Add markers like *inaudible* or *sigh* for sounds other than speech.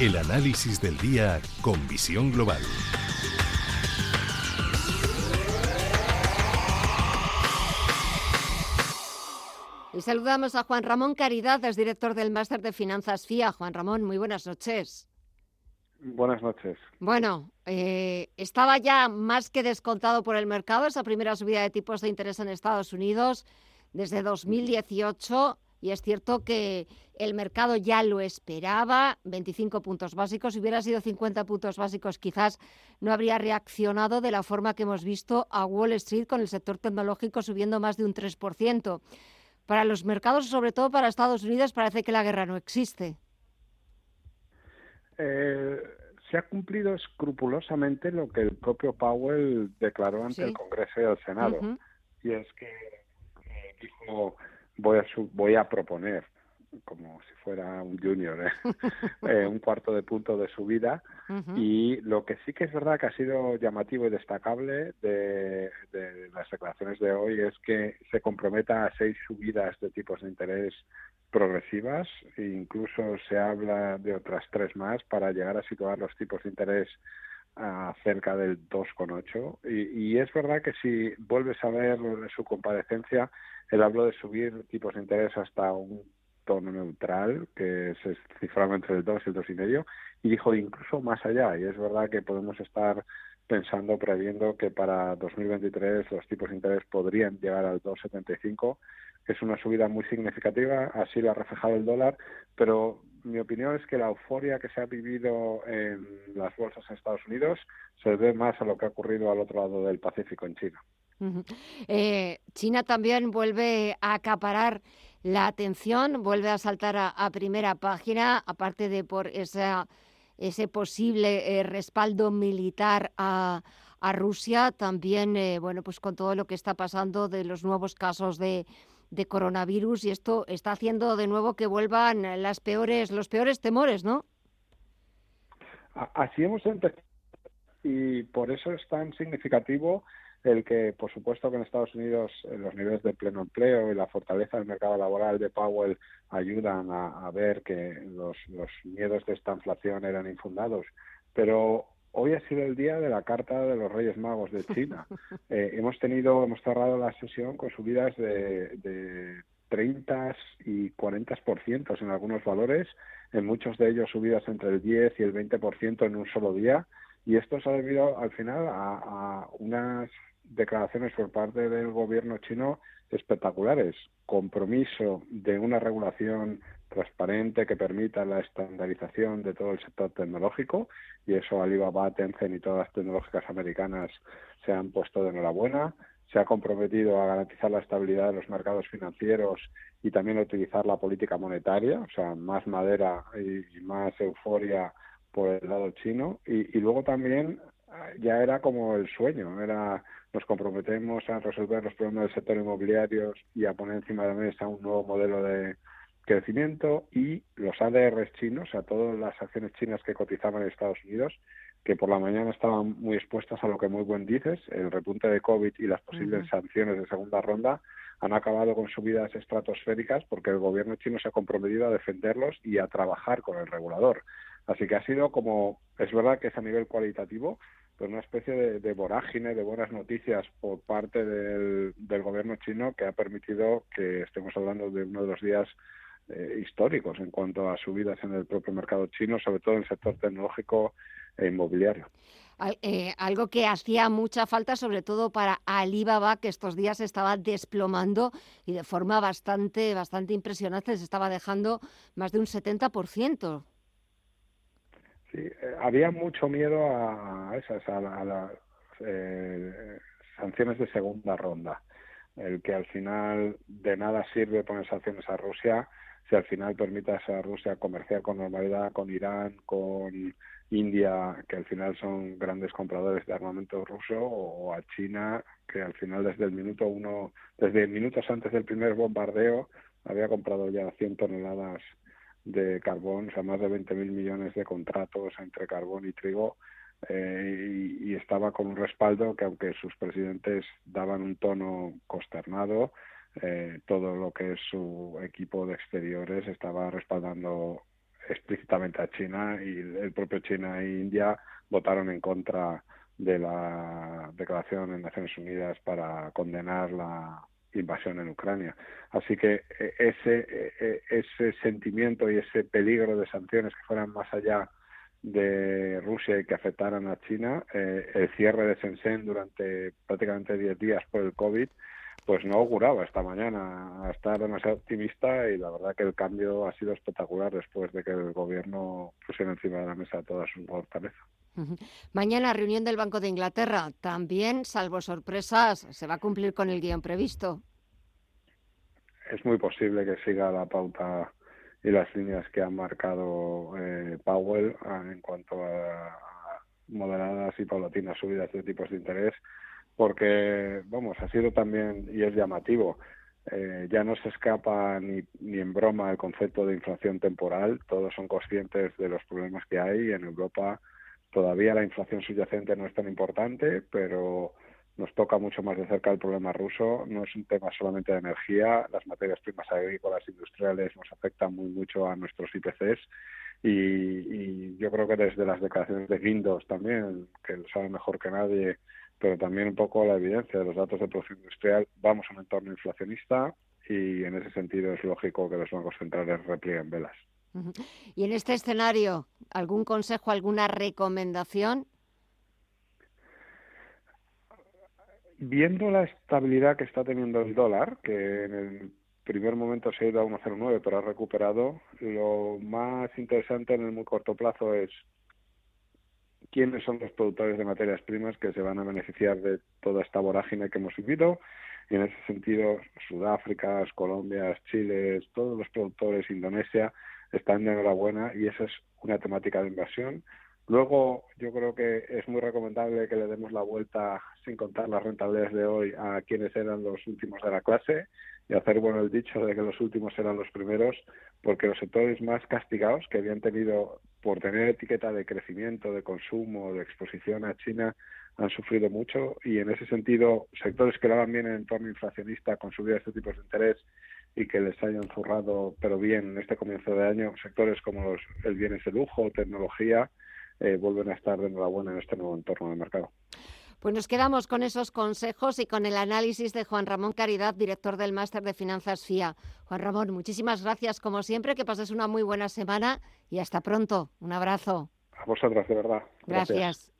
El análisis del día con visión global. Y saludamos a Juan Ramón Caridad, es director del Máster de Finanzas FIA. Juan Ramón, muy buenas noches. Buenas noches. Bueno, eh, estaba ya más que descontado por el mercado esa primera subida de tipos de interés en Estados Unidos desde 2018 y es cierto que el mercado ya lo esperaba, 25 puntos básicos. Si hubiera sido 50 puntos básicos, quizás no habría reaccionado de la forma que hemos visto a Wall Street con el sector tecnológico subiendo más de un 3%. Para los mercados, sobre todo para Estados Unidos, parece que la guerra no existe. Eh, se ha cumplido escrupulosamente lo que el propio Powell declaró ante el Congreso y el Senado. Y es que eh, dijo, voy a, voy a proponer como si fuera un junior, ¿eh? *laughs* eh, un cuarto de punto de subida. Y lo que sí que es verdad que ha sido llamativo y destacable de, las declaraciones de hoy es que se comprometa a seis subidas de tipos de interés progresivas e incluso se habla de otras tres más para llegar a situar los tipos de interés a cerca del 2,8 y, y es verdad que si vuelves a ver su comparecencia, él habló de subir tipos de interés hasta un tono neutral, que se cifraba entre el 2 y el 2,5, y dijo incluso más allá. Y es verdad que podemos estar pensando, previendo que para 2023 los tipos de interés podrían llegar al 2,75, que es una subida muy significativa, así lo ha reflejado el dólar, pero mi opinión es que la euforia que se ha vivido en las bolsas en Estados Unidos se debe más a lo que ha ocurrido al otro lado del Pacífico, en China. Eh, China también vuelve a acaparar la atención, vuelve a saltar a, primera página, aparte de por esa, ese posible eh, respaldo militar a, Rusia, también eh, bueno pues con todo lo que está pasando de los nuevos casos de, de coronavirus y esto está haciendo de nuevo que vuelvan las peores, los peores temores, ¿no? Así hemos empezado y por eso es tan significativo el que, por supuesto, que en Estados Unidos eh, los niveles de pleno empleo y la fortaleza del mercado laboral de Powell ayudan a, ver que los, los miedos de esta inflación eran infundados. Pero hoy ha sido el día de la carta de los Reyes Magos de China. *laughs* Eh, hemos tenido, hemos cerrado la sesión con subidas de, de 30 y 40% en algunos valores, en muchos de ellos subidas entre el 10 y el 20% en un solo día. Y esto se ha debido al final a, a unas declaraciones por parte del gobierno chino espectaculares. Compromiso de una regulación transparente que permita la estandarización de todo el sector tecnológico y eso Alibaba, Tencent y todas las tecnológicas americanas se han puesto de enhorabuena. Se ha comprometido a garantizar la estabilidad de los mercados financieros y también a utilizar la política monetaria, o sea, más madera y más euforia por el lado chino. Y, y luego también ya era como el sueño, era nos comprometemos a resolver los problemas del sector inmobiliario y a poner encima de la mesa un nuevo modelo de crecimiento y los ADRs chinos, a todas las acciones chinas que cotizaban en Estados Unidos, que por la mañana estaban muy expuestas a lo que muy buen dices, el repunte de COVID y las posibles sanciones de segunda ronda, han acabado con subidas estratosféricas porque el gobierno chino se ha comprometido a defenderlos y a trabajar con el regulador. Así que ha sido como, es verdad que es a nivel cualitativo, pero una especie de, vorágine de buenas noticias por parte del, gobierno chino que ha permitido que estemos hablando de uno de los días eh, históricos en cuanto a subidas en el propio mercado chino, sobre todo en el sector tecnológico e inmobiliario. Eh, algo que hacía mucha falta, sobre todo para Alibaba, que estos días estaba desplomando y de forma bastante, bastante impresionante, se estaba dejando más de un 70%. Sí, eh, había mucho miedo a esas, a, las eh, sanciones de segunda ronda. El que al final de nada sirve poner sanciones a Rusia si al final permitas a Rusia comerciar con normalidad con Irán, con India, que al final son grandes compradores de armamento ruso, o a China, que al final desde el minuto uno, desde minutos antes del primer bombardeo, había comprado ya 100 toneladas de carbón, o sea, más de 20.000 millones de contratos entre carbón y trigo, eh, y, estaba con un respaldo que aunque sus presidentes daban un tono consternado, eh, todo lo que es su equipo de exteriores estaba respaldando explícitamente a China y el propio China e India votaron en contra de la declaración en Naciones Unidas para condenar la invasión en Ucrania. Así que eh, ese, eh, eh, ese sentimiento y ese peligro de sanciones que fueran más allá de Rusia y que afectaran a China, el cierre de Shenzhen durante prácticamente 10 días por el COVID, pues no auguraba esta mañana a estar demasiado optimista y la verdad que el cambio ha sido espectacular después de que el gobierno pusiera encima de la mesa toda su fortaleza. Mañana reunión del Banco de Inglaterra. También, salvo sorpresas, se va a cumplir con el guion previsto. Es muy posible que siga la pauta y las líneas que ha marcado eh, Powell ah, en cuanto a moderadas y paulatinas subidas de tipos de interés, porque, vamos, ha sido también, y es llamativo, eh, ya no se escapa ni, ni en broma el concepto de inflación temporal, todos son conscientes de los problemas que hay en Europa. Todavía la inflación subyacente no es tan importante, pero nos toca mucho más de cerca el problema ruso. No es un tema solamente de energía, las materias primas agrícolas industriales nos afectan muy mucho a nuestros IPCs y, yo creo que desde las declaraciones de Windows también, que lo sabe mejor que nadie, pero también un poco la evidencia de los datos de producción industrial, vamos a un entorno inflacionista y en ese sentido es lógico que los bancos centrales replieguen velas. Y en este escenario, ¿algún consejo, alguna recomendación? Viendo la estabilidad que está teniendo el dólar, que en el primer momento se ha ido a 1,09 pero ha recuperado, lo más interesante en el muy corto plazo es quiénes son los productores de materias primas que se van a beneficiar de toda esta vorágine que hemos vivido. Y en ese sentido, Sudáfrica, Colombia, Chile, todos los productores, Indonesia, están de enhorabuena y esa es una temática de inversión. Luego, yo creo que es muy recomendable que le demos la vuelta, sin contar las rentabilidades de hoy, a quienes eran los últimos de la clase y hacer bueno el dicho de que los últimos eran los primeros, porque los sectores más castigados, que habían tenido por tener etiqueta de crecimiento, de consumo, de exposición a China, han sufrido mucho y en ese sentido, sectores que lo hagan bien en entorno inflacionista con subida de este tipo de interés y que les hayan zurrado, pero bien, en este comienzo de año, sectores como los, el bienes de lujo, tecnología, eh, vuelven a estar de enhorabuena en este nuevo entorno de mercado. Pues nos quedamos con esos consejos y con el análisis de Juan Ramón Caridad, director del Máster de Finanzas FIA. Juan Ramón, muchísimas gracias como siempre, que pases una muy buena semana y hasta pronto. Un abrazo. A vosotras, de verdad. gracias.